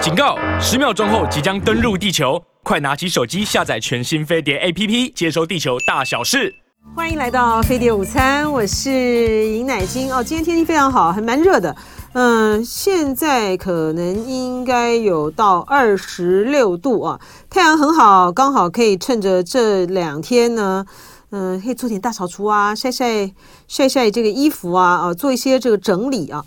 警告！十秒钟后即将登陆地球，快拿起手机下载全新飞碟 APP，接收地球大小事。欢迎来到飞碟午餐，我是尹乃菁哦。今天天气非常好，还蛮热的。嗯，现在可能应该有到二十六度啊，太阳很好，刚好可以趁着这两天呢，嗯，可以做点大扫除啊，晒晒晒晒这个衣服啊，啊，做一些这个整理啊。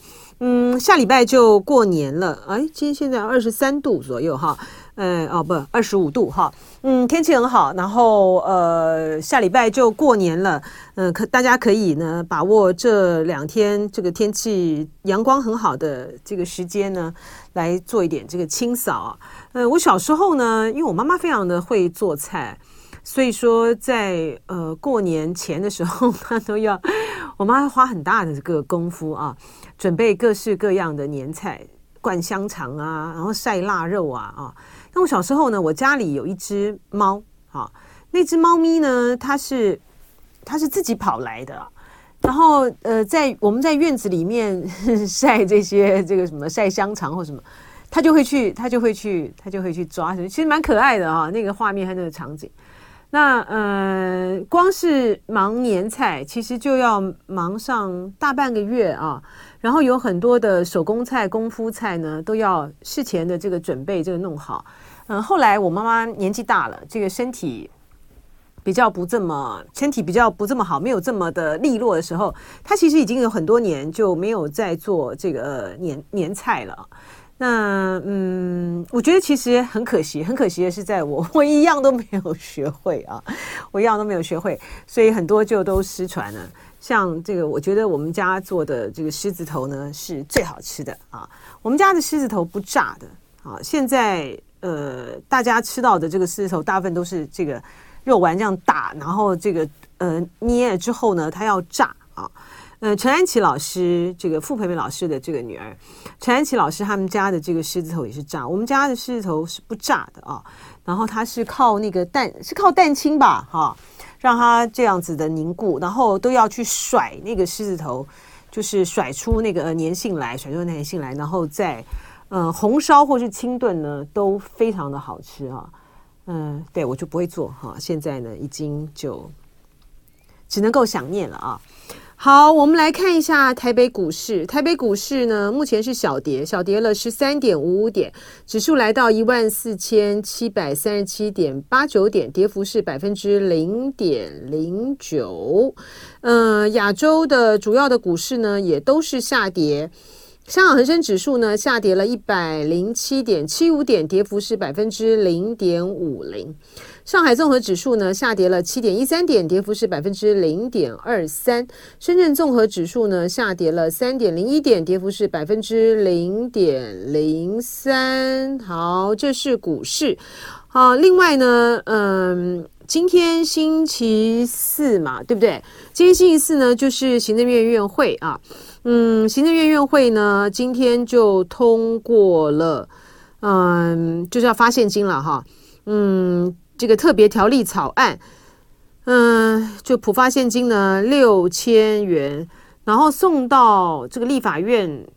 嗯，下礼拜就过年了，哎，今天现在二十三度左右哈，呃，哦不，二十五度哈，嗯，天气很好，然后呃，下礼拜就过年了，嗯、可大家可以呢把握这两天这个天气阳光很好的这个时间呢，来做一点这个清扫。呃，我小时候呢，因为我妈妈非常的会做菜。所以说在，呃过年前的时候，他都要我妈花很大的这个功夫啊，准备各式各样的年菜，灌香肠啊，然后晒腊肉啊啊。那我小时候呢，我家里有一只猫，啊，那只猫咪呢，它是它是自己跑来的，然后呃，在我们在院子里面 晒这些这个什么晒香肠或什么，它就会去，它就会去，它就会去抓，其实蛮可爱的啊，那个画面和那个场景。那呃，光是忙年菜，其实就要忙上大半个月啊。然后有很多的手工菜、功夫菜呢，都要事前的这个准备，这个弄好。嗯、后来我妈妈年纪大了，这个身体比较不这么，身体比较不这么好，没有这么的利落的时候，她其实已经有很多年就没有再做这个年年菜了。那嗯，我觉得其实很可惜，很可惜的是，在我 我一样都没有学会啊，我一样都没有学会，所以很多就都失传了。像这个，我觉得我们家做的这个狮子头呢是最好吃的啊。我们家的狮子头不炸的啊。现在呃，大家吃到的这个狮子头，大部分都是这个肉丸这样打，然后这个呃捏了之后呢，它要炸啊。呃，陈安琪老师，这个傅培梅老师的这个女儿，陈安琪老师他们家的这个狮子头也是炸，我们家的狮子头是不炸的啊。然后它是靠那个蛋，是靠蛋清吧，哈、让它这样子的凝固，然后都要去甩那个狮子头，就是甩出那个粘性来，甩出粘性来，然后再嗯、呃、红烧或是清炖呢，都非常的好吃啊。嗯，对我就不会做哈、现在呢已经就只能够想念了啊。好，我们来看一下台北股市。台北股市呢，目前是小跌，小跌了十三点五五点，指数来到一万四千七百三十七点八九点，跌幅是百分之零点零九。呃，亚洲的主要的股市呢，也都是下跌。香港恒生指数呢，下跌了一百零七点七五点，跌幅是百分之零点五零。上海综合指数呢，下跌了七点一三点，跌幅是百分之零点二三。深圳综合指数呢，下跌了三点零一点，跌幅是百分之零点零三。好，这是股市。好，另外呢，嗯，今天星期四嘛，对不对？今天星期四呢，就是行政院院会啊。嗯，行政院院会呢，今天就通过了，嗯，就是要发现金了哈。嗯。这个特别条例草案，嗯，就普发现金呢六千元，然后送到这个立法院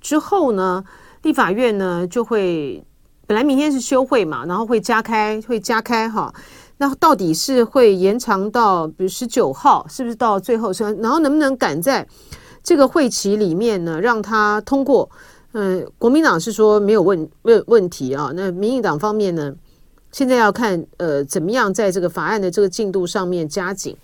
之后呢，立法院呢就会本来明天是休会嘛，然后会加开，会加开哈。那到底是会延长到比如十九号，是不是到最后是？然后能不能赶在这个会期里面呢，让它通过？嗯，国民党是说没有问问问题啊，那民进党方面呢？现在要看呃怎么样在这个法案的这个进度上面加紧。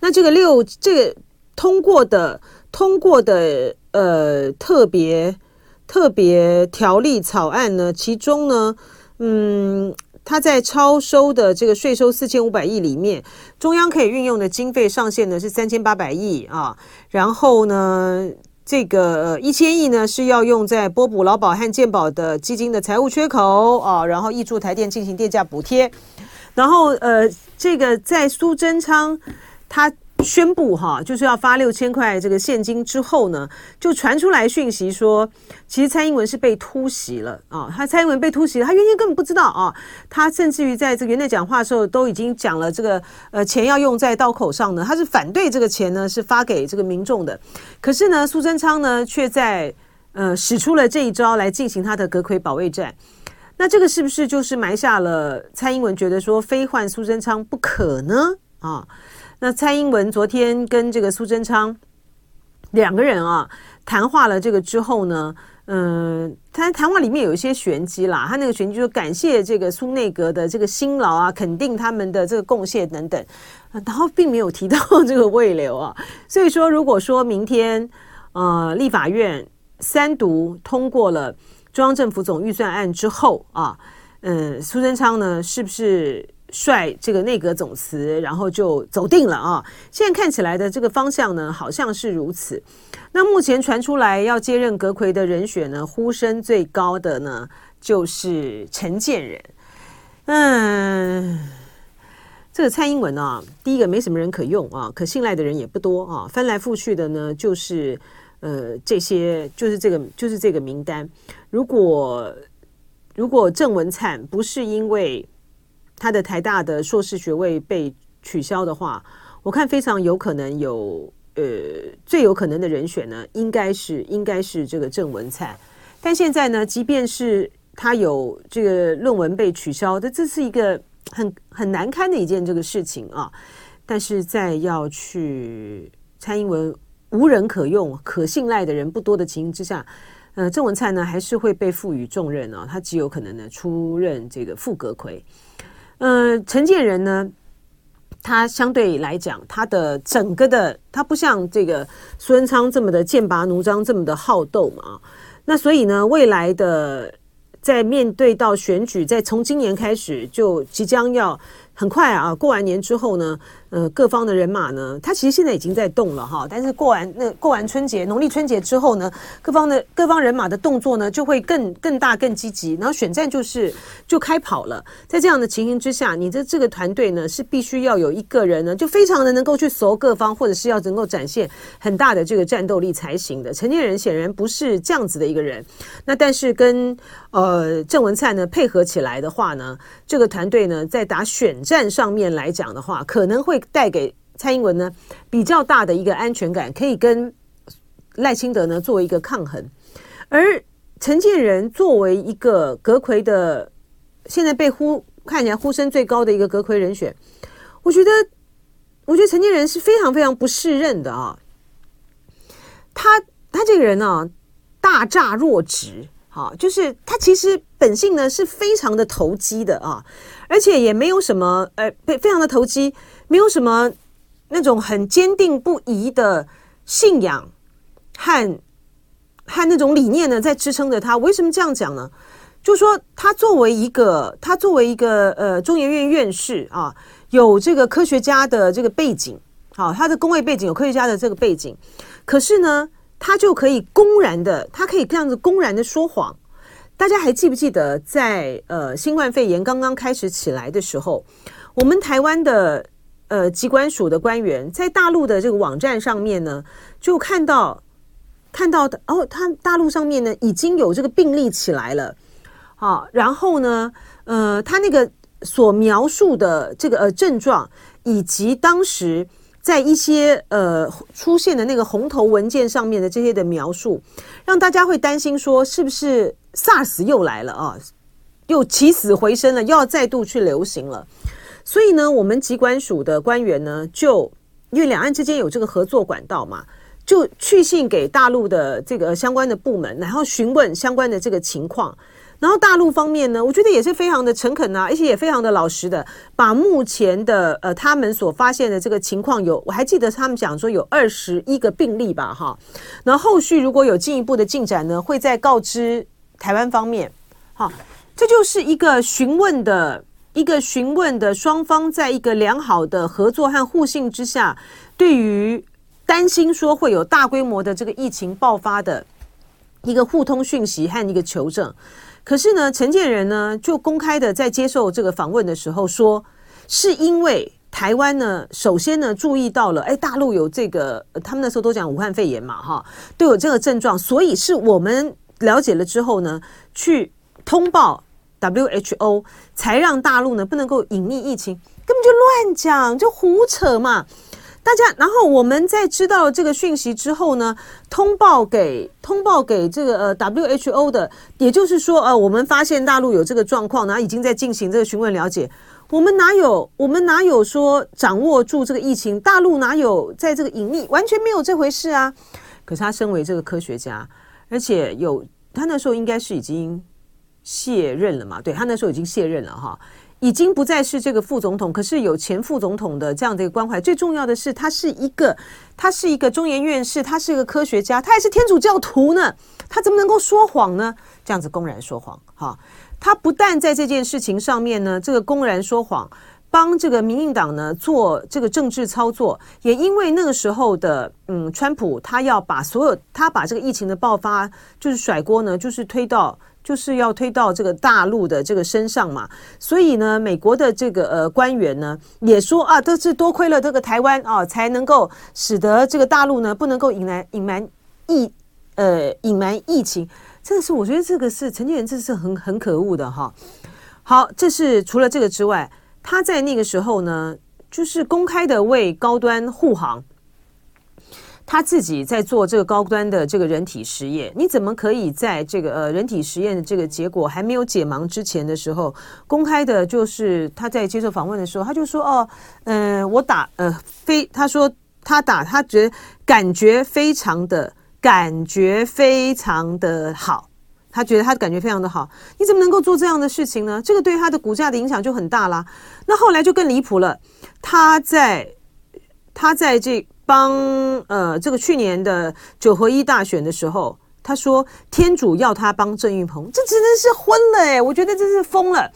那这个六这个通过的通过的呃特别特别条例草案呢，其中呢，嗯，它在超收的这个税收四千五百亿里面，中央可以运用的经费上限呢是三千八百亿啊，然后呢。这个一千亿呢是要用在拨补劳保和健保的基金的财务缺口啊，然后挹注台电进行电价补贴，然后呃，这个在苏贞昌他。宣布哈，就是要发六千块这个现金之后呢，就传出来讯息说，其实蔡英文是被突袭了啊。他蔡英文被突袭了，他原先根本不知道啊。他甚至于在这个元旦讲话的时候，都已经讲了这个呃钱要用在刀口上呢。他是反对这个钱呢是发给这个民众的，可是呢，苏贞昌呢却在呃，使出了这一招来进行他的阁揆保卫战。那这个是不是就是埋下了蔡英文觉得说非换苏贞昌不可呢？啊，那蔡英文昨天跟这个苏贞昌两个人啊谈话了这个之后呢，嗯，他谈话里面有一些玄机啦，他那个玄机就是感谢这个苏内阁的这个辛劳啊，肯定他们的这个贡献等等，然后并没有提到 这个慰留啊，所以说如果说明天呃立法院三读通过了。中央政府总预算案之后啊，嗯，苏贞昌呢是不是率这个内阁总辞，然后就走定了啊？现在看起来的这个方向呢，好像是如此。那目前传出来要接任阁揆的人选呢，呼声最高的呢就是陈建仁。嗯，这个蔡英文啊，第一个没什么人可用啊，可信赖的人也不多啊，翻来覆去的呢就是。呃，这些就是这个，就是这个名单。如果如果郑文灿不是因为他的台大的硕士学位被取消的话，我看非常有可能有呃最有可能的人选呢，应该是应该是这个郑文灿。但现在呢，即便是他有这个论文被取消，这这是一个很很难堪的一件这个事情啊。但是在要去蔡英文。无人可用、可信赖的人不多的情形之下，呃，郑文灿呢还是会被赋予重任啊，他极有可能呢出任这个副阁揆。呃，承建人呢，他相对来讲，他的整个的他不像这个苏贞昌这么的剑拔弩张，这么的好斗嘛。那所以呢，未来的在面对到选举，在从今年开始就即将要很快啊，过完年之后呢。呃，各方的人马呢，他其实现在已经在动了哈。但是过完那过完春节，农历春节之后呢，各方的各方人马的动作呢，就会更更大、更积极。然后选战就是就开跑了。在这样的情形之下，你的这个团队呢，是必须要有一个人呢，就非常的能够去熟各方，或者是要能够展现很大的这个战斗力才行的。陈建仁显然不是这样子的一个人。那但是跟呃郑文灿呢配合起来的话呢，这个团队呢，在打选战上面来讲的话，可能会。带给蔡英文呢比较大的一个安全感，可以跟赖清德呢做一个抗衡。而陈建仁作为一个阁揆的，现在被呼看起来呼声最高的一个阁揆人选，我觉得，我觉得陈建仁是非常非常不适任的啊。他他这个人呢、啊，大诈若直，哈，就是他其实本性呢是非常的投机的啊，而且也没有什么呃，非非常的投机。没有什么那种很坚定不移的信仰和和那种理念呢，在支撑着他。为什么这样讲呢？就说，他作为一个他作为一个呃中研院院士啊，有这个科学家的这个背景，好，他的工位背景有科学家的这个背景，可是呢，他就可以公然的，他可以这样子公然的说谎。大家还记不记得在，呃新冠肺炎刚刚开始起来的时候，我们台湾的。呃，机关署的官员在大陆的这个网站上面呢，就看到看到的哦，他大陆上面呢已经有这个病例起来了，好，然后呢，呃，他那个所描述的这个呃症状，以及当时在一些呃出现的那个红头文件上面的这些的描述，让大家会担心说，是不是 SARS 又来了啊？又起死回生了，又要再度去流行了。所以呢，我们疾管署的官员呢，就因为两岸之间有这个合作管道嘛，就去信给大陆的这个相关的部门，然后询问相关的这个情况。然后大陆方面呢，我觉得也是非常的诚恳啊，而且也非常的老实的，把目前的呃他们所发现的这个情况有，我还记得他们讲说有二十一个病例吧，哈。那后续如果有进一步的进展呢，会再告知台湾方面。好，这就是一个询问的。一个询问的双方，在一个良好的合作和互信之下，对于担心说会有大规模的这个疫情爆发的一个互通讯息和一个求证。可是呢，陈建仁呢就公开的在接受这个访问的时候说，是因为台湾呢首先呢注意到了，哎，大陆有这个，他们那时候都讲武汉肺炎嘛，哈，都有这个症状，所以是我们了解了之后呢，去通报。WHO 才让大陆呢不能够隐匿疫情，根本就乱讲，就胡扯嘛！大家，然后我们在知道这个讯息之后呢，通报给通报给这个呃 WHO 的，也就是说呃，我们发现大陆有这个状况，然后已经在进行这个询问了解。我们哪有我们哪有说掌握住这个疫情？大陆哪有在这个隐匿？完全没有这回事啊！可是他身为这个科学家，而且有他那时候应该是已经卸任了嘛？对，他那时候已经卸任了哈。已经不再是这个副总统，可是有前副总统的这样的一个关怀。最重要的是，他是一个，他是一个中研院士，他是一个科学家，他还是天主教徒呢。他怎么能够说谎呢？这样子公然说谎，哈。他不但在这件事情上面呢，这个公然说谎，帮这个民进党呢做这个政治操作，也因为那个时候的嗯，川普他要把所有他把这个疫情的爆发就是甩锅呢，就是推到。就是要推到这个大陆的这个身上嘛，所以呢，美国的这个呃官员呢也说啊，都是多亏了这个台湾啊，才能够使得这个大陆呢不能够隐瞒隐瞒疫呃隐瞒疫情，这是我觉得这个是陈建仁，这是很很可恶的哈。好，这是除了这个之外，他在那个时候呢，就是公开的为高端护航。他自己在做这个高端的这个人体实验，你怎么可以在这个呃人体实验的这个结果还没有解盲之前的时候，公开的就是他在接受访问的时候，他就说哦，嗯、呃，我打呃非，他说他打他觉感觉非常的感觉非常的好，他觉得他的感觉非常的好，你怎么能够做这样的事情呢？这个对他的股价的影响就很大啦。那后来就更离谱了，他在他在这。帮呃，这个去年的九合一大选的时候，他说天主要他帮郑运鹏，这真的是昏了诶，我觉得这是疯了。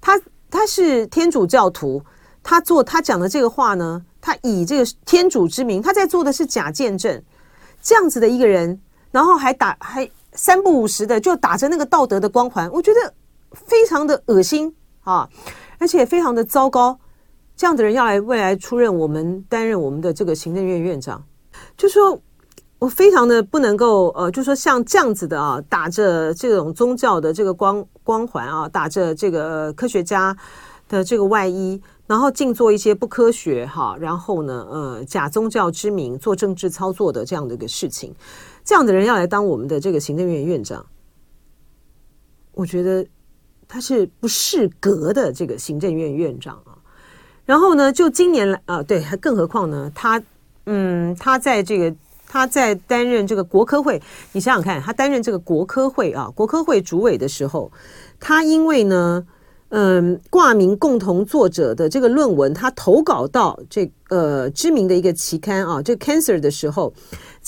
他他是天主教徒，他做他讲的这个话呢，他以这个天主之名，他在做的是假见证，这样子的一个人，然后还打还三不五时的就打着那个道德的光环，我觉得非常的恶心啊，而且非常的糟糕。这样的人要来未来出任我们担任我们的这个行政院院长，就说我非常的不能够呃，就说像这样子的啊，打着这种宗教的这个光光环啊，打着这个科学家的这个外衣，然后净做一些不科学哈，然后呢呃假宗教之名做政治操作的这样的一个事情，这样的人要来当我们的这个行政院院长，我觉得他是不适格的这个行政院院长啊。然后呢，就今年来啊，对，更何况呢，他，嗯，他在这个他在担任这个国科会，你想想看，他担任这个国科会啊，国科会主委的时候，他因为呢，嗯，挂名共同作者的这个论文，他投稿到这呃知名的一个期刊啊，这 Cancer 的时候，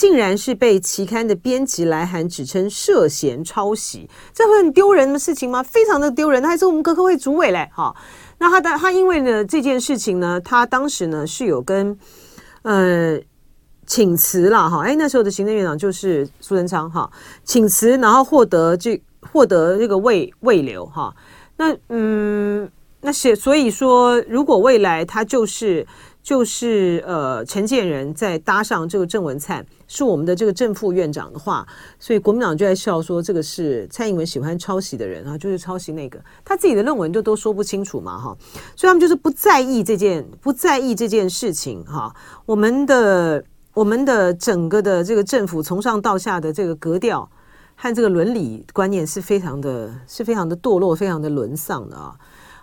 竟然是被期刊的编辑来函指称涉嫌抄袭，这会很丢人的事情吗？非常的丢人，他还是我们国科会主委嘞，哈。那他的他因为呢这件事情呢，他当时呢是有跟呃请辞了哈，哎那时候的行政院长就是苏贞昌哈，请辞然后获得这获得这个慰慰留哈，那嗯那些所以说如果未来他就是。就是呃，陈建仁再搭上这个郑文灿是我们的这个正副院长的话，所以国民党就在笑说这个是蔡英文喜欢抄袭的人啊，就是抄袭那个他自己的论文就都说不清楚嘛哈，所以他们就是不在意这件不在意这件事情哈。我们的我们的整个的这个政府从上到下的这个格调和这个伦理观念是非常的是非常的堕落，非常的沦丧的啊。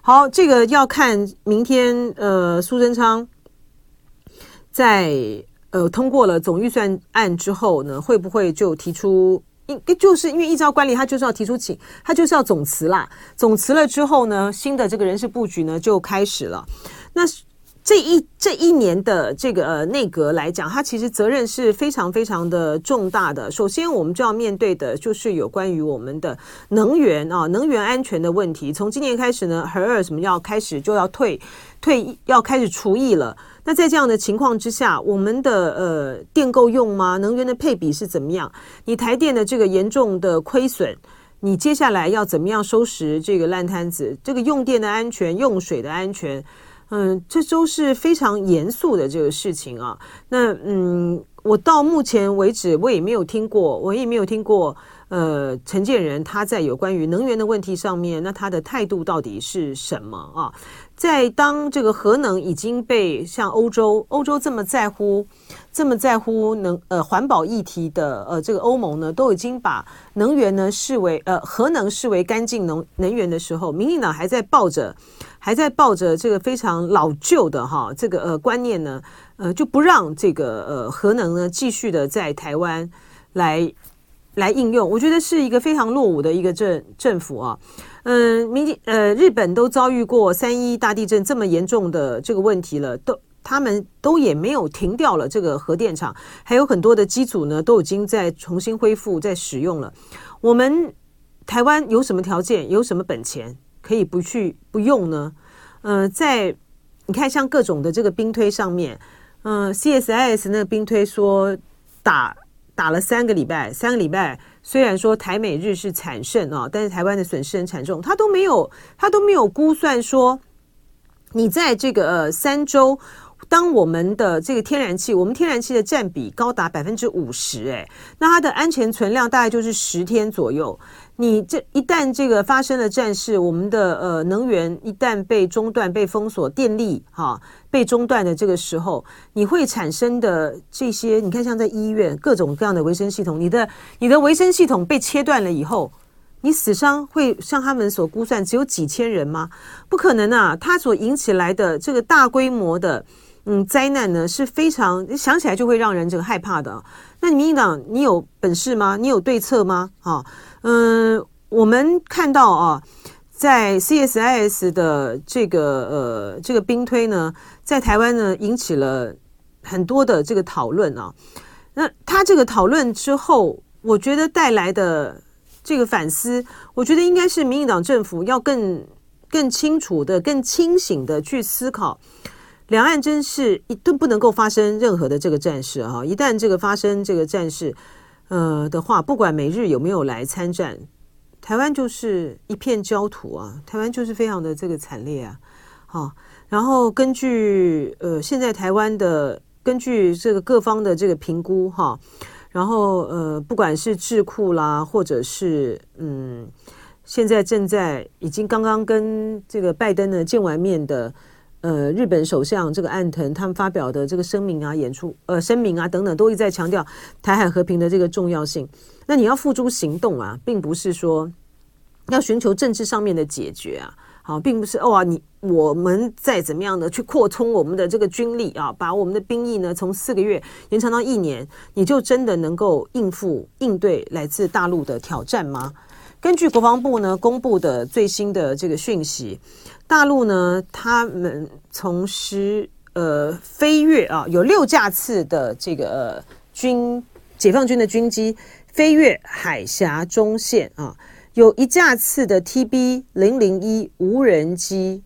好，这个要看明天呃苏贞昌。在呃通过了总预算案之后呢，会不会就提出？因就是因为依照惯例，他就是要提出请，他就是要总辞啦。总辞了之后呢，新的这个人事布局呢就开始了。那这一这一年的这个内阁来讲，他其实责任是非常非常的重大的。首先，我们就要面对的就是有关于我们的能源啊，能源安全的问题。从今年开始呢，核二什么要开始就要退退，要开始除役了。那在这样的情况之下，我们的呃电够用吗？能源的配比是怎么样？你台电的这个严重的亏损，你接下来要怎么样收拾这个烂摊子？这个用电的安全、用水的安全，嗯，这都是非常严肃的这个事情啊。那嗯，我到目前为止，我也没有听过，我也没有听过。呃，陈建仁他在有关于能源的问题上面，那他的态度到底是什么啊？在当这个核能已经被像欧洲，欧洲这么在乎，这么在乎能呃环保议题的呃这个欧盟呢，都已经把能源呢视为呃核能视为干净能能源的时候，民进党还在抱着还在抱着这个非常老旧的哈这个呃观念呢，呃就不让这个呃核能呢继续的在台湾来来应用，我觉得是一个非常落伍的一个政政府啊。嗯，民呃，日本都遭遇过三一大地震这么严重的这个问题了，都他们都也没有停掉了这个核电厂，还有很多的机组呢都已经在重新恢复在使用了。我们台湾有什么条件，有什么本钱可以不去不用呢？呃，在你看像各种的这个兵推上面，嗯、，CSIS 那个兵推说打打了三个礼拜，三个礼拜。虽然说台美日是惨胜啊，但是台湾的损失很惨重，他都没有他都没有估算说，你在这个呃三周，当我们的这个天然气，我们天然气的占比高达百分之五十，诶，那它的安全存量大概就是十天左右。你这一旦这个发生了战事，我们的呃能源一旦被中断、被封锁，电力哈、啊、被中断的这个时候，你会产生的这些，你看像在医院各种各样的维生系统，你的你的维生系统被切断了以后，你死伤会像他们所估算只有几千人吗？不可能啊！它所引起来的这个大规模的嗯灾难呢，是非常想起来就会让人这个害怕的。那你民进党，你有本事吗？你有对策吗？哈？嗯，我们看到啊，在 CSIS 的这个呃这个兵推呢，在台湾呢引起了很多的这个讨论啊。那他这个讨论之后，我觉得带来的这个反思，我觉得应该是民进党政府要更更清楚的、更清醒的去思考，两岸真是一都不能够发生任何的这个战事哈。一旦这个发生这个战事。呃的话，不管美日有没有来参战，台湾就是一片焦土啊！台湾就是非常的这个惨烈啊！好，然后根据呃现在台湾的根据这个各方的这个评估哈，然后呃不管是智库啦，或者是嗯现在正在已经刚刚跟这个拜登呢见完面的。呃，日本首相这个岸藤他们发表的这个声明啊、演出呃声明啊等等，都一再强调台海和平的这个重要性。那你要付诸行动啊，并不是说要寻求政治上面的解决啊，好，并不是哦啊，你我们再怎么样的去扩充我们的这个军力啊，把我们的兵役呢从四个月延长到一年，你就真的能够应付应对来自大陆的挑战吗？根据国防部呢公布的最新的这个讯息。大陆呢，他们从十呃飞越啊，有六架次的这个、军解放军的军机飞越海峡中线啊，有一架次的 TB 零零一无人机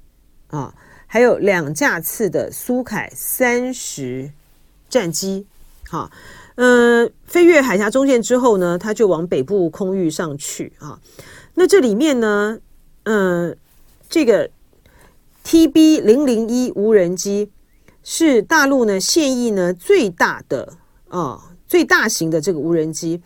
啊，还有两架次的苏凯三十战机。好、啊，呃，飞越海峡中线之后呢，它就往北部空域上去啊。那这里面呢，嗯、呃，这个。TB 零零一无人机是大陆呢现役呢最大的啊、最大型的这个无人机，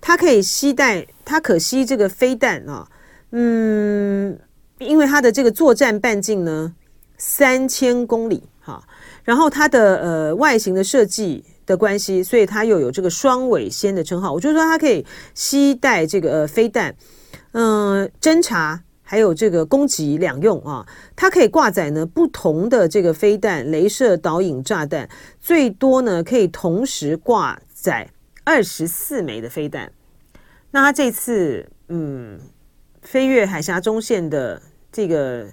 它可以携带它可吸这个飞弹啊、嗯，因为它的这个作战半径呢三千公里哈、然后它的呃外形的设计的关系，所以它又有这个双尾仙的称号。我就说它可以携带这个呃飞弹，嗯、侦察。还有这个攻击两用啊，它可以挂载呢不同的这个飞弹、镭射导引炸弹，最多呢可以同时挂载二十四枚的飞弹。那它这次嗯飞越海峡中线的这个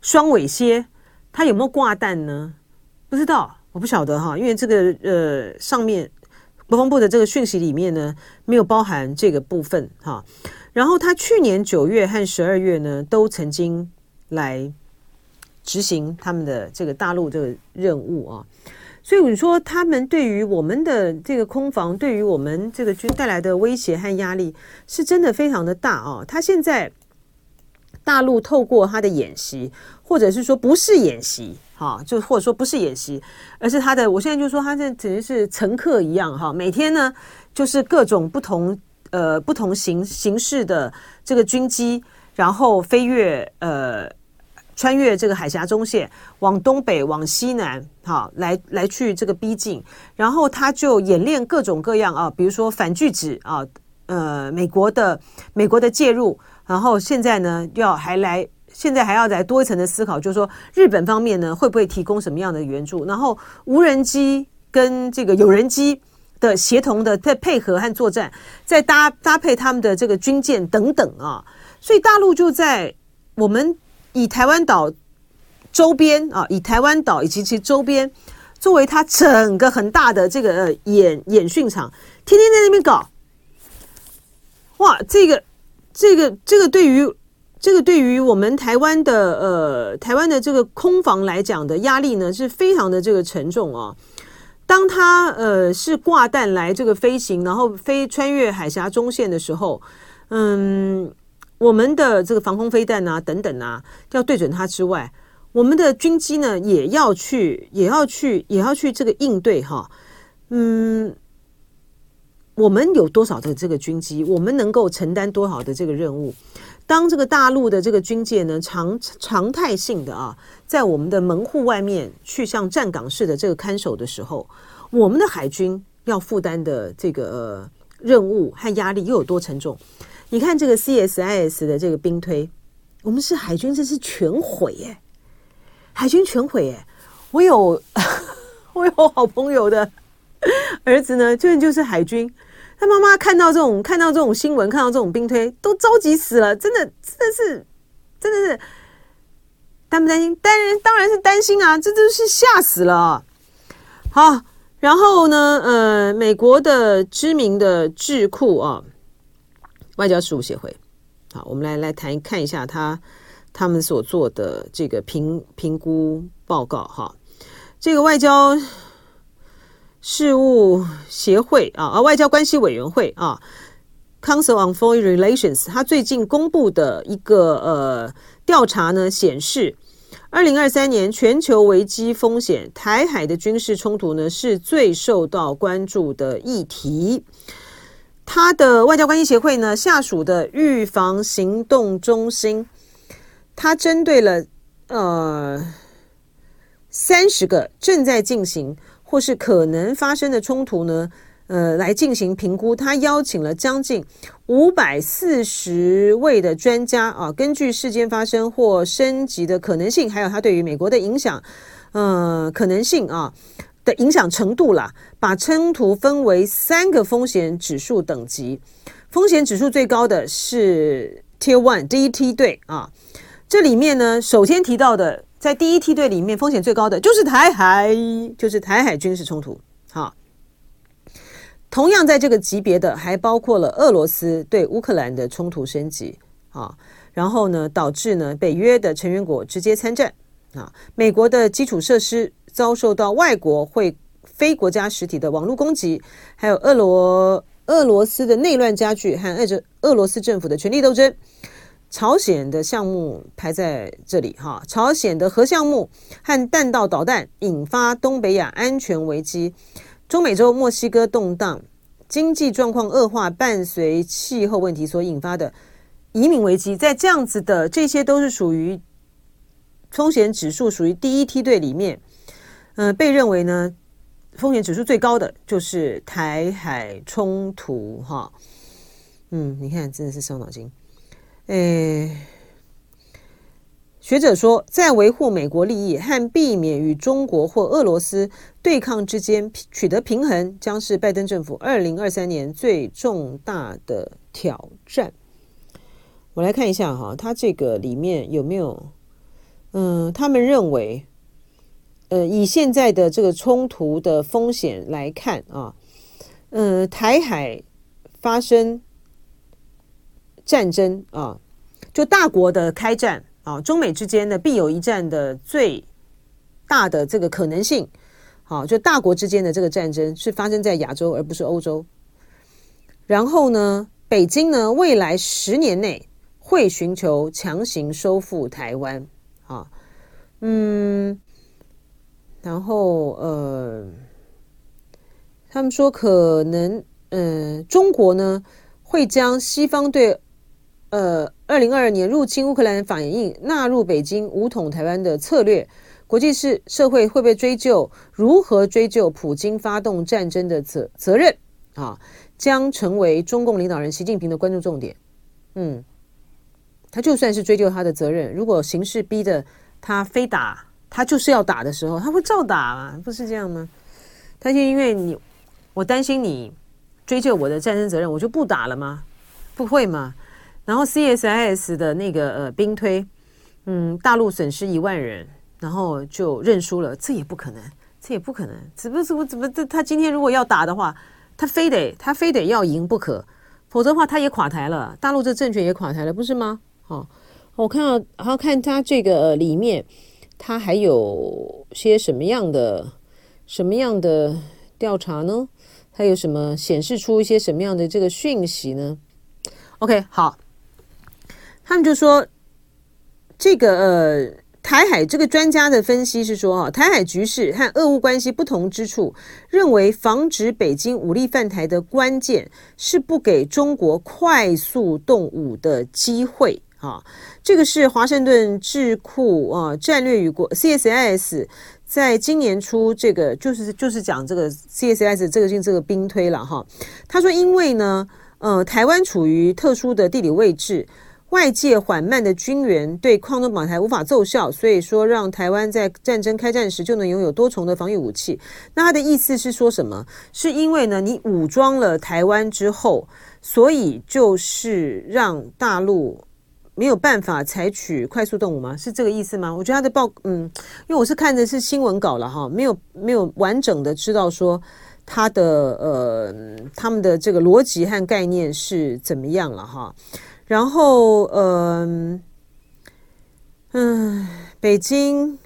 双尾蝎，它有没有挂弹呢？不知道，我不晓得哈，因为这个呃上面国防部的这个讯息里面呢没有包含这个部分哈。然后他去年九月和十二月呢，都曾经来执行他们的这个大陆这个任务啊，所以你说他们对于我们的这个空防，对于我们这个军带来的威胁和压力，是真的非常的大啊。他现在大陆透过他的演习，或者是说不是演习，哈，就或者说不是演习，而是他的，我现在就说他这简直是乘客一样哈，每天呢就是各种不同。呃不同形形式的这个军机，然后飞越呃穿越这个海峡中线，往东北往西南，哈来来去这个逼近，然后他就演练各种各样啊，比如说反拒止啊，呃美国的美国的介入，然后现在呢要还来。现在还要再多一层的思考，就是说日本方面呢会不会提供什么样的援助？然后无人机跟这个有人机的协同的在配合和作战，再搭搭配他们的这个军舰等等啊，所以大陆就在我们以台湾岛周边啊，以台湾岛以及其周边作为它整个很大的这个演演训场，天天在那边搞。哇，这个这个这个对于。这个对于我们台湾的呃台湾的这个空防来讲的压力呢，是非常的这个沉重啊。当它呃是挂弹来这个飞行，然后飞穿越海峡中线的时候，嗯，我们的这个防空飞弹啊等等啊，要对准它之外，我们的军机呢也要去也要去也要去这个应对哈。嗯，我们有多少的这个军机，我们能够承担多少的这个任务？当这个大陆的这个军舰呢，常常态性的啊，在我们的门户外面去像站岗式的这个看守的时候，我们的海军要负担的这个、任务和压力又有多沉重？你看这个 CSIS 的这个兵推，我们是海军，这是全毁耶，海军全毁耶！我有 我有好朋友的儿子呢，就就是海军。他妈妈看到这种看到这种新闻，看到这种兵推，都着急死了，真的真的是真的是担不担心？当然当然是担心啊，这真是吓死了。好，然后呢，呃，美国的知名的智库啊，外交事务协会，好，我们来来谈看一下他他们所做的这个评评估报告哈，这个外交。事务协会啊，啊，外交关系委员会啊，Council on Foreign Relations，他最近公布的一个呃调查呢，显示，二零二三年全球危机风险，台海的军事冲突呢是最受到关注的议题。他的外交关系协会呢下属的预防行动中心，他针对了呃三十个正在进行。或是可能发生的冲突呢，呃，来进行评估。他邀请了将近五百四十位的专家啊，根据事件发生或升级的可能性，还有它对于美国的影响，呃，可能性啊的影响程度啦，把冲突分为三个风险指数等级。风险指数最高的是 Tier One 第一梯队啊，这里面呢，首先提到的。在第一梯队里面，风险最高的就是台海，就是台海军事冲突。好，同样在这个级别的，还包括了俄罗斯对乌克兰的冲突升级。啊，然后呢，导致呢北约的成员国直接参战。啊，美国的基础设施遭受到外国会非国家实体的网络攻击，还有俄罗俄罗斯的内乱加剧和俄俄罗斯政府的权力斗争。朝鲜的项目排在这里哈，朝鲜的核项目和弹道导弹引发东北亚安全危机，中美洲墨西哥动荡，经济状况恶化，伴随气候问题所引发的移民危机，在这样子的这些都是属于风险指数属于第一梯队里面，呃，被认为呢风险指数最高的就是台海冲突哈，嗯，你看真的是伤脑筋。诶，学者说，在维护美国利益和避免与中国或俄罗斯对抗之间取得平衡，将是拜登政府二零二三年最重大的挑战。我来看一下哈，他这个里面有没有？嗯，他们认为，呃，以现在的这个冲突的风险来看啊，呃，台海发生。战争啊，就大国的开战啊，中美之间呢必有一战的最大的这个可能性，好，就大国之间的这个战争是发生在亚洲而不是欧洲。然后呢，北京呢，未来十年内会寻求强行收复台湾啊，嗯，然后呃，他们说可能，呃，中国呢。会将西方对呃二零二二年入侵乌克兰反应纳入北京武统台湾的策略。国际是社会会被追究如何追究普京发动战争的责责任啊，将成为中共领导人习近平的关注重点。嗯，他就算是追究他的责任，如果形势逼得他非打，他就是要打的时候，他会照打嘛，不是这样吗？他就因为你，我担心你追究我的战争责任，我就不打了吗？不会吗。然后 CSIS 的那个呃兵推，嗯，大陆损失一万人。然后就认输了，这也不可能，这也不可能。怎么怎么怎么？这他今天如果要打的话，他非得他非得要赢不可，否则的话他也垮台了，大陆这政权也垮台了，不是吗？好、哦，我看到，然后看他这个里面，他还有些什么样的什么样的调查呢？还有什么显示出一些什么样的这个讯息呢？OK，好，他们就说这个呃。台海这个专家的分析是说，哈，台海局势和俄乌关系不同之处，认为防止北京武力犯台的关键是不给中国快速动武的机会。啊，这个是华盛顿智库啊战略与国 CSIS 在今年初这个就是就是讲这个 CSIS 这个这个兵推了哈。他说，因为呢，呃，台湾处于特殊的地理位置。外界缓慢的军援对矿中保台无法奏效，所以说让台湾在战争开战时就能拥有多重的防御武器。那他的意思是说什么？是因为呢，你武装了台湾之后，所以就是让大陆没有办法采取快速动武吗？是这个意思吗？我觉得他的报，嗯，因为我是看的是新闻稿了哈，没有没有完整的知道说他的呃他们的这个逻辑和概念是怎么样了哈。然后，嗯、呃，嗯，北京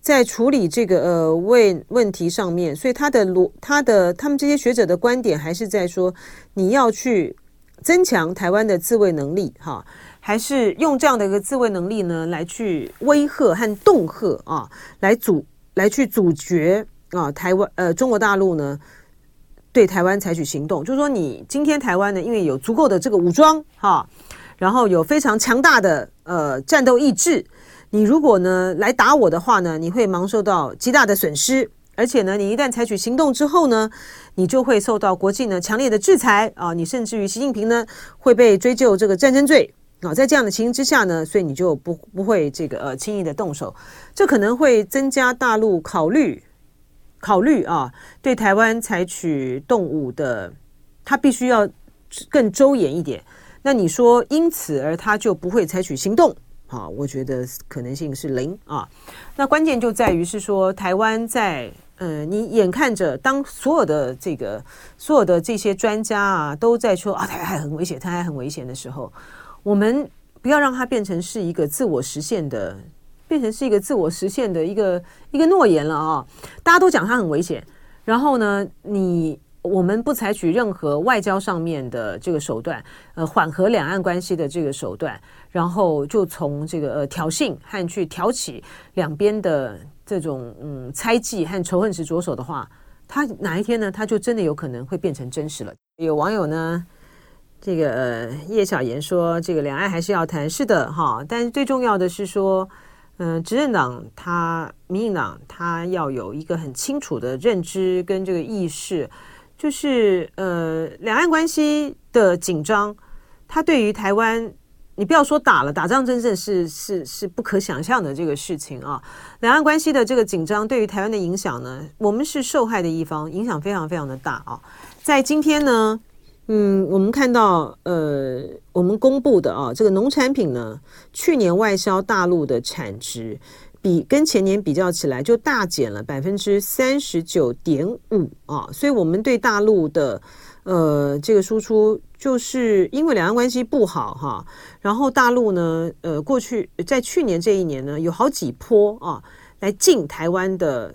在处理这个呃问问题上面，所以他的逻，他的他们这些学者的观点还是在说，你要去增强台湾的自卫能力，哈，还是用这样的一个自卫能力呢，来去威吓和恫吓啊，来阻来去阻绝啊台湾呃中国大陆呢。对台湾采取行动，就是说，你今天台湾呢，因为有足够的这个武装哈，然后有非常强大的呃战斗意志，你如果呢来打我的话呢，你会蒙受到极大的损失，而且呢，你一旦采取行动之后呢，你就会受到国际呢强烈的制裁啊，你甚至于习近平呢会被追究这个战争罪啊，在这样的情形之下呢，所以你就不不会这个呃轻易的动手，这可能会增加大陆考虑。考虑啊，对台湾采取动武的，他必须要更周延一点。那你说因此而他就不会采取行动啊？我觉得可能性是零啊。那关键就在于是说，台湾在嗯、呃，你眼看着当所有的这个所有的这些专家啊都在说啊，台海很危险，台海很危险的时候，我们不要让它变成是一个自我实现的。变成是一个自我实现的一个一个诺言了啊、大家都讲它很危险，然后呢，你我们不采取任何外交上面的这个手段，呃，缓和两岸关系的这个手段，然后就从这个呃挑衅和去挑起两边的这种嗯猜忌和仇恨值着手的话，他哪一天呢，他就真的有可能会变成真实了。有网友呢，这个呃叶小言说，这个两岸还是要谈，是的哈，但是最重要的是说。嗯，执政党他民进党他要有一个很清楚的认知跟这个意识，就是呃两岸关系的紧张，他对于台湾，你不要说打了，打仗真正是是是不可想象的这个事情啊。两岸关系的这个紧张对于台湾的影响呢，我们是受害的一方，影响非常非常的大啊。在今天呢。嗯，我们看到，呃，我们公布的啊，这个农产品呢，去年外销大陆的产值比跟前年比较起来就大减了百分之三十九点五啊，所以我们对大陆的呃这个输出，就是因为两岸关系不好哈，然后大陆呢，呃，过去在去年这一年呢，有好几波啊来进台湾的。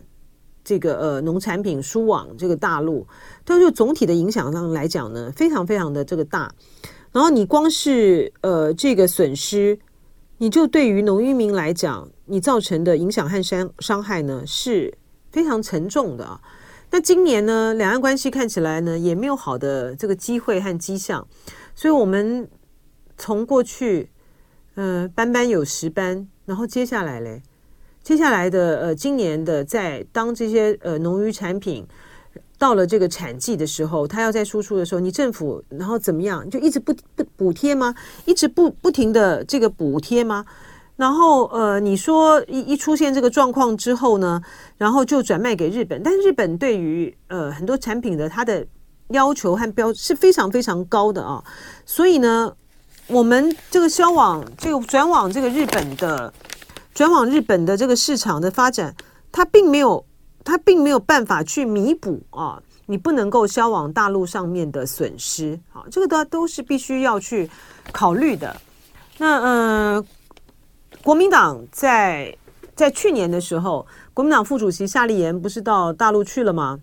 这个呃农产品输往这个大陆，但就总体的影响上来讲呢，非常非常的这个大。然后你光是呃这个损失，你就对于农渔民来讲，你造成的影响和伤伤害呢是非常沉重的。那今年呢，两岸关系看起来呢也没有好的这个机会和迹象，所以我们从过去，呃，班班有十班，然后接下来嘞，接下来的呃，今年的在当这些呃农渔产品到了这个产季的时候，它要在输出的时候，你政府然后怎么样，就一直不不补贴吗？一直不不停的这个补贴吗？然后，呃，你说一一出现这个状况之后呢，然后就转卖给日本，但是日本对于呃很多产品的它的要求和标是非常非常高的啊，所以呢，我们这个销往这个转往这个日本的转往日本的这个市场的发展，它并没有它并没有办法去弥补啊，你不能够销往大陆上面的损失啊，这个都都是必须要去考虑的。那呃。国民党在在去年的时候，国民党副主席夏立言不是到大陆去了吗？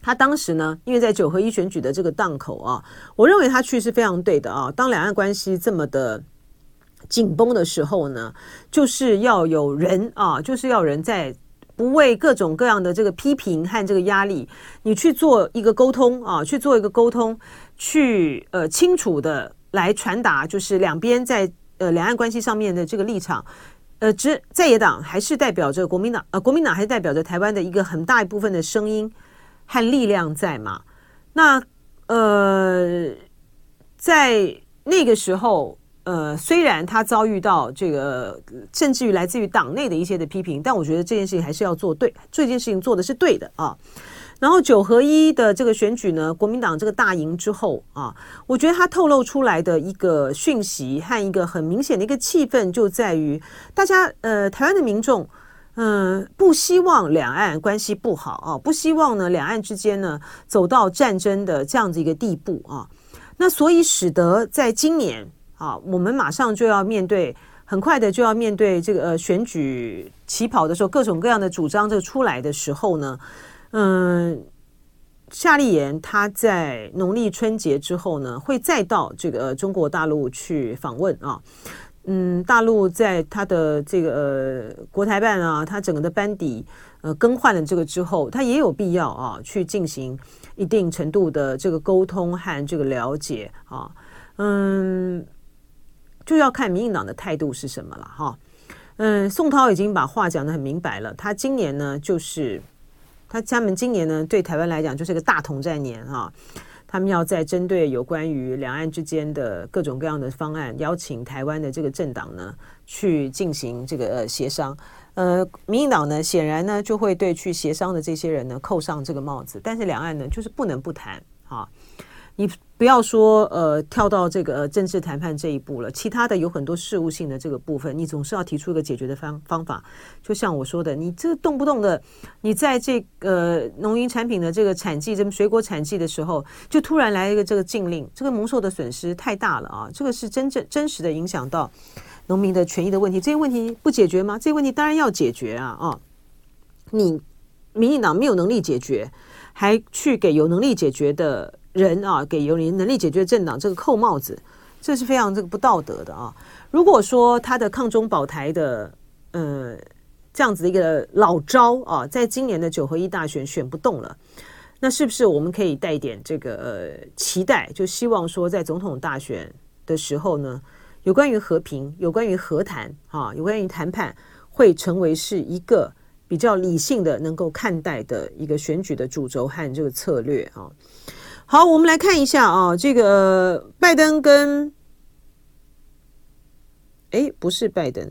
他当时呢，因为在九合一选举的这个档口啊，我认为他去是非常对的啊。当两岸关系这么的紧绷的时候呢，就是要有人啊，就是要人在不为各种各样的这个批评和这个压力，你去做一个沟通啊，去做一个沟通，去呃清楚的来传达，就是两边在。呃，两岸关系上面的这个立场，呃，只在野党还是代表着国民党，呃，国民党还是代表着台湾的一个很大一部分的声音和力量在嘛？那呃，在那个时候，呃，虽然他遭遇到这个，甚至于来自于党内的一些的批评，但我觉得这件事情还是要做对，这件事情做的是对的啊。然后九合一的这个选举呢，国民党这个大赢之后啊，我觉得它透露出来的一个讯息和一个很明显的一个气氛，就在于大家呃，台湾的民众嗯、不希望两岸关系不好啊，不希望呢两岸之间呢走到战争的这样子一个地步啊。那所以使得在今年啊，我们马上就要面对，很快的就要面对这个呃选举起跑的时候，各种各样的主张这出来的时候呢。嗯，夏立言他在农历春节之后呢，会再到这个中国大陆去访问啊。嗯，大陆在他的这个呃国台办啊，他整个的班底呃更换了这个之后，他也有必要啊去进行一定程度的这个沟通和这个了解啊。嗯，就要看民进党的态度是什么了哈。嗯，宋涛已经把话讲得很明白了，他今年呢就是。他他们今年呢，对台湾来讲就是个大统战年哈、他们要在针对有关于两岸之间的各种各样的方案，邀请台湾的这个政党呢去进行这个呃协商。呃，民进党呢显然呢就会对去协商的这些人呢扣上这个帽子，但是两岸呢就是不能不谈啊。你不要说呃跳到这个政治谈判这一步了，其他的有很多事务性的这个部分，你总是要提出一个解决的方方法。就像我说的，你这动不动的，你在这个农业产品的这个产季，这么水果产季的时候，就突然来一个这个禁令，这个蒙受的损失太大了啊！这个是真正真实的影响到农民的权益的问题。这些问题不解决吗？这些问题当然要解决啊！啊，你民进党没有能力解决，还去给有能力解决的。人啊，给有能力解决政党这个扣帽子，这是非常这个不道德的啊！如果说他的抗中保台的，呃，这样子一个老招啊，在今年的九合一大选选不动了，那是不是我们可以带一点这个呃期待，就希望说在总统大选的时候呢，有关于和平、有关于和谈啊、有关于谈判，会成为是一个比较理性的、能够看待的一个选举的主轴和这个策略啊。好，我们来看一下啊，这个拜登跟，哎，不是拜登，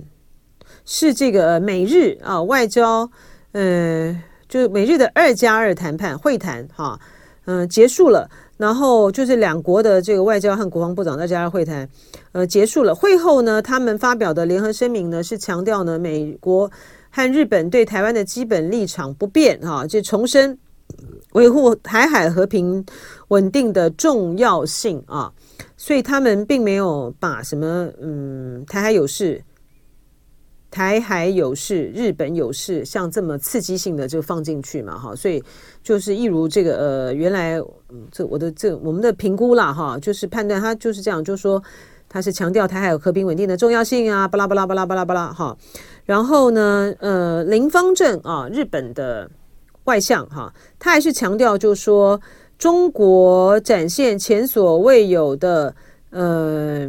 是这个美日啊外交，呃，就是美日的二加二谈判会谈哈，嗯，结束了，然后就是两国的这个外交和国防部长二加二会谈，呃，结束了。会后呢，他们发表的联合声明呢，是强调呢，美国和日本对台湾的基本立场不变哈，就重申。维护台海和平稳定的重要性啊，所以他们并没有把什么嗯台海有事、台海有事、日本有事，像这么刺激性的就放进去嘛哈，所以就是一如这个呃原来嗯这我的这我们的评估啦哈，就是判断他就是这样，就说他是强调台海和平稳定的重要性啊，巴拉巴拉巴拉巴拉巴拉哈，然后呢呃林芳正啊日本的。外向哈，他还是强调，就是说中国展现前所未有的呃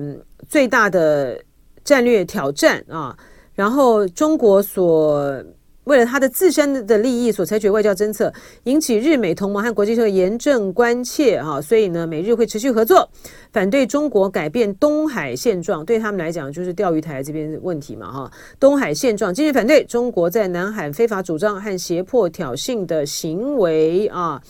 最大的战略挑战啊，然后中国所。为了他的自身的利益所采取外交政策，引起日美同盟和国际社会严正关切哈，所以呢，美日会持续合作，反对中国改变东海现状。对他们来讲，就是钓鱼台这边问题嘛哈。东海现状，继续反对中国在南海非法主张和胁迫挑衅的行为啊。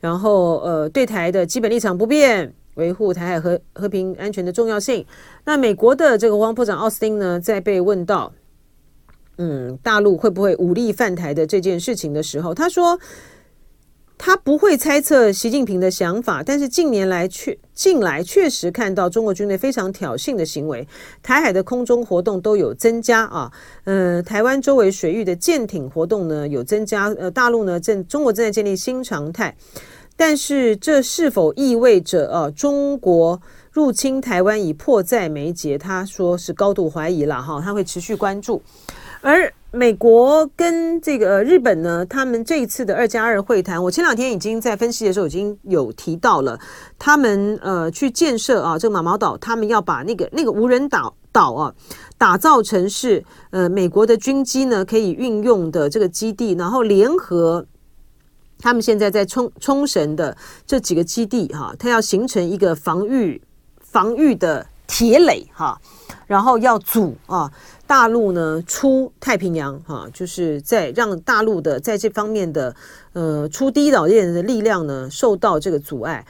然后呃，对台的基本立场不变，维护台海和和平安全的重要性。那美国的这个国防部长奥斯汀呢，在被问到。嗯，大陆会不会武力犯台的这件事情的时候，他说他不会猜测习近平的想法，但是近年来确近来确实看到中国军队非常挑衅的行为，台海的空中活动都有增加啊，呃，台湾周围水域的舰艇活动呢有增加，呃，大陆呢正中国正在建立新常态，但是这是否意味着啊中国入侵台湾已迫在眉睫？他说是高度怀疑了哈，他会持续关注。而美国跟这个日本呢，他们这一次的二加二会谈，我前两天已经在分析的时候已经有提到了，他们呃去建设啊这个马毛岛，他们要把那个那个无人岛岛啊打造成是呃美国的军机呢可以运用的这个基地，然后联合他们现在在冲冲绳的这几个基地哈，它要形成一个防御防御的铁垒哈，然后要阻啊。大陆呢出太平洋哈，就是在让大陆的在这方面的呃出第一岛链的力量呢受到这个阻碍。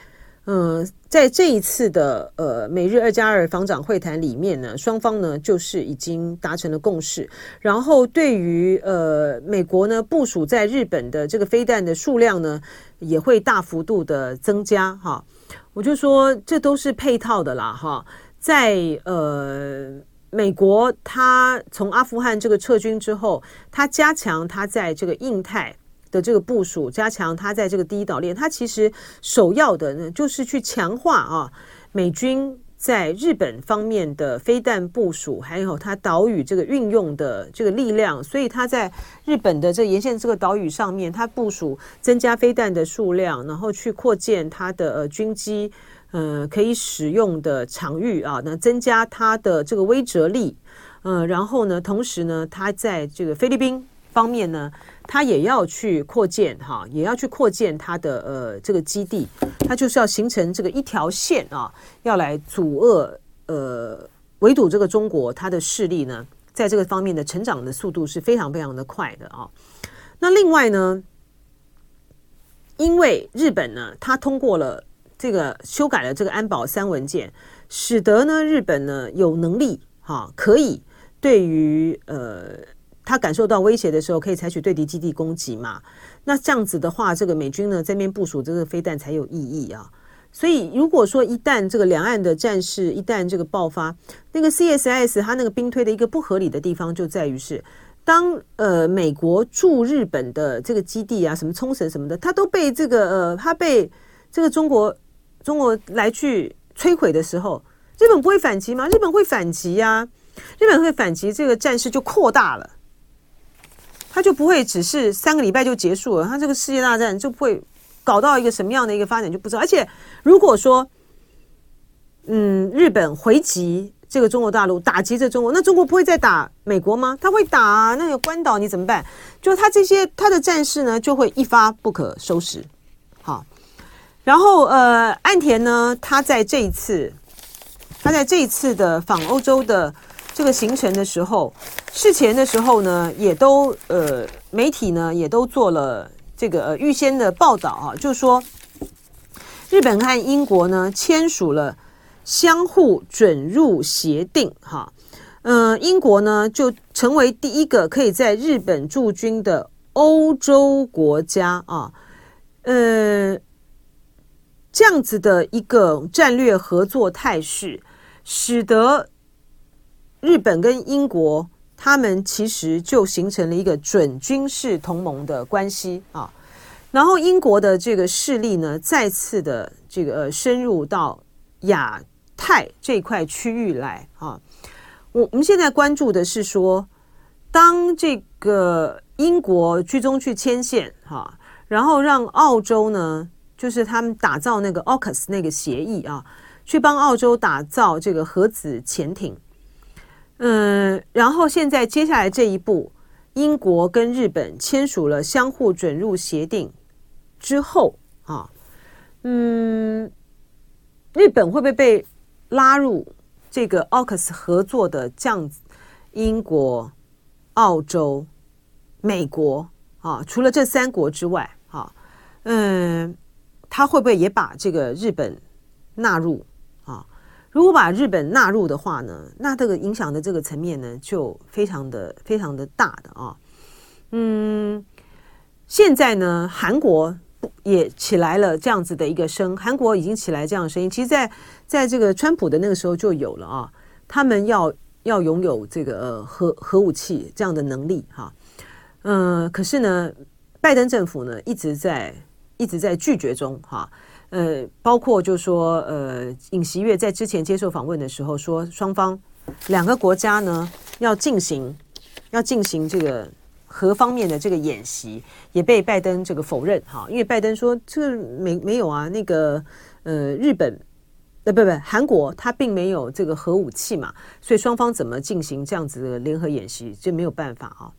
嗯、在这一次的呃美日二加二防长会谈里面呢，双方呢就是已经达成了共识。然后对于呃美国呢部署在日本的这个飞弹的数量呢也会大幅度的增加哈。我就说这都是配套的啦哈，在呃。美国他从阿富汗这个撤军之后，他加强他在这个印太的这个部署，加强他在这个第一岛链。他其实首要的呢，就是去强化啊美军在日本方面的飞弹部署，还有他岛屿这个运用的这个力量。所以他在日本的这沿线这个岛屿上面，他部署增加飞弹的数量，然后去扩建他的呃军机。呃，可以使用的场域啊，那增加它的这个威慑力，呃，然后呢，同时呢，它在这个菲律宾方面呢，它也要去扩建哈，也要去扩建它的呃这个基地，它就是要形成这个一条线啊，要来阻遏呃围堵这个中国，它的势力呢，在这个方面的成长的速度是非常非常的快的啊。那另外呢，因为日本呢，它通过了。这个修改了这个安保三文件，使得呢日本呢有能力哈，可以对于呃他感受到威胁的时候，可以采取对敌基地攻击嘛。那这样子的话，这个美军呢在那边部署这个飞弹才有意义啊。所以如果说一旦这个两岸的战事一旦这个爆发，那个 C S S 它那个兵推的一个不合理的地方就在于是，当呃美国驻日本的这个基地啊，什么冲绳什么的，它都被这个呃它被这个中国。中国来去摧毁的时候，日本不会反击吗？日本会反击呀，日本会反击，这个战事就扩大了，它就不会只是三个礼拜就结束了，它这个世界大战就不会搞到一个什么样的一个发展就不知道。而且如果说，嗯，日本回击这个中国大陆，打击这中国，那中国不会再打美国吗？他会打啊，那个关岛你怎么办？就他这些他的战事呢，就会一发不可收拾。好。然后，呃，岸田呢，他在这一次，他在这一次的访欧洲的这个行程的时候，事前的时候呢，也都呃，媒体呢也都做了这个预先的报道啊，就是说，日本和英国呢签署了相互准入协定，哈，呃，英国呢就成为第一个可以在日本驻军的欧洲国家啊，呃。这样子的一个战略合作态势，使得日本跟英国他们其实就形成了一个准军事同盟的关系啊。然后英国的这个势力呢，再次的这个深入到亚太这块区域来啊。我我们现在关注的是说，当这个英国居中去牵线哈。然后让澳洲呢，就是他们打造那个 AUKUS 那个协议啊，去帮澳洲打造这个核子潜艇。嗯，然后现在接下来这一步，英国跟日本签署了相互准入协定之后啊，嗯，日本会不会被拉入这个 AUKUS 合作的这样子？英国、澳洲、美国啊，除了这三国之外，啊，嗯，他会不会也把这个日本纳入啊？如果把日本纳入的话呢，那这个影响的这个层面呢，就非常的非常的大的啊。嗯，现在呢，韩国也起来了这样子的一个声，韩国已经起来这样的声音。其实在，在这个川普的那个时候就有了啊，他们要要拥有这个核核武器这样的能力哈。嗯，可是呢，拜登政府呢一直在一直在拒绝中哈。呃，包括就说，呃，尹锡悦在之前接受访问的时候说，双方两个国家呢要进行要进行这个核方面的这个演习，也被拜登这个否认哈，因为拜登说这个没没有啊，那个呃日本呃不不韩国他并没有这个核武器嘛，所以双方怎么进行这样子的联合演习，这没有办法啊。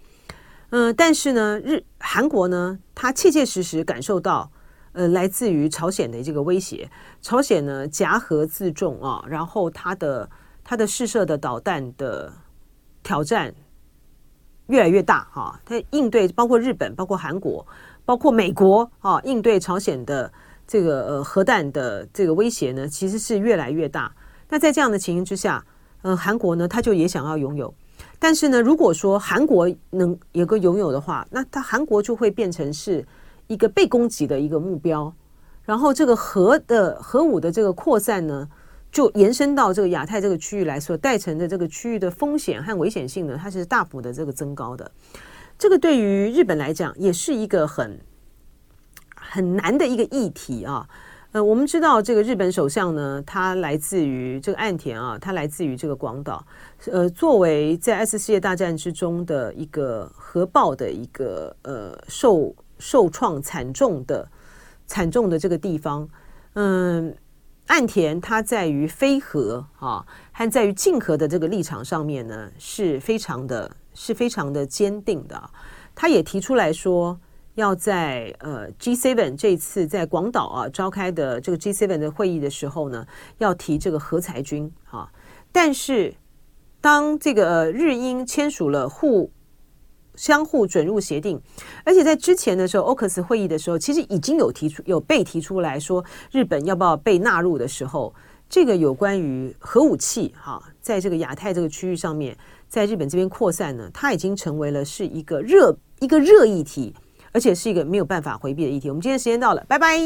嗯、呃，但是呢，日韩国呢，他切切实实感受到。呃，来自于朝鲜的这个威胁，朝鲜呢夹核自重啊，然后它的它的试射的导弹的挑战越来越大哈，它应对包括日本、包括韩国、包括美国啊，应对朝鲜的这个呃核弹的这个威胁呢，其实是越来越大。那在这样的情形之下，呃，韩国呢，他就也想要拥有，但是呢，如果说韩国能有个拥有的话，那它韩国就会变成是。一个被攻击的一个目标，然后这个核的核武的这个扩散呢，就延伸到这个亚太这个区域来说，带成的这个区域的风险和危险性呢，它是大幅的这个增高的。这个对于日本来讲，也是一个很很难的一个议题啊。呃，我们知道这个日本首相呢，他来自于这个岸田啊，他来自于这个广岛。呃，作为在二次世界大战之中的一个核爆的一个呃受。受创惨重的、惨重的这个地方，嗯，岸田他在于非核啊，和在于禁核的这个立场上面呢，是非常的、是非常的坚定的。他也提出来说，要在呃 G seven 这次在广岛啊召开的这个 G seven 的会议的时候呢，要提这个核裁军啊。但是当这个日英签署了互相互准入协定，而且在之前的时候，AUKUS 会议的时候，其实已经有提出有被提出来说，日本要不要被纳入的时候，这个有关于核武器哈，在这个亚太这个区域上面，在日本这边扩散呢，它已经成为了是一个热一个热议题，而且是一个没有办法回避的议题。我们今天时间到了，拜拜。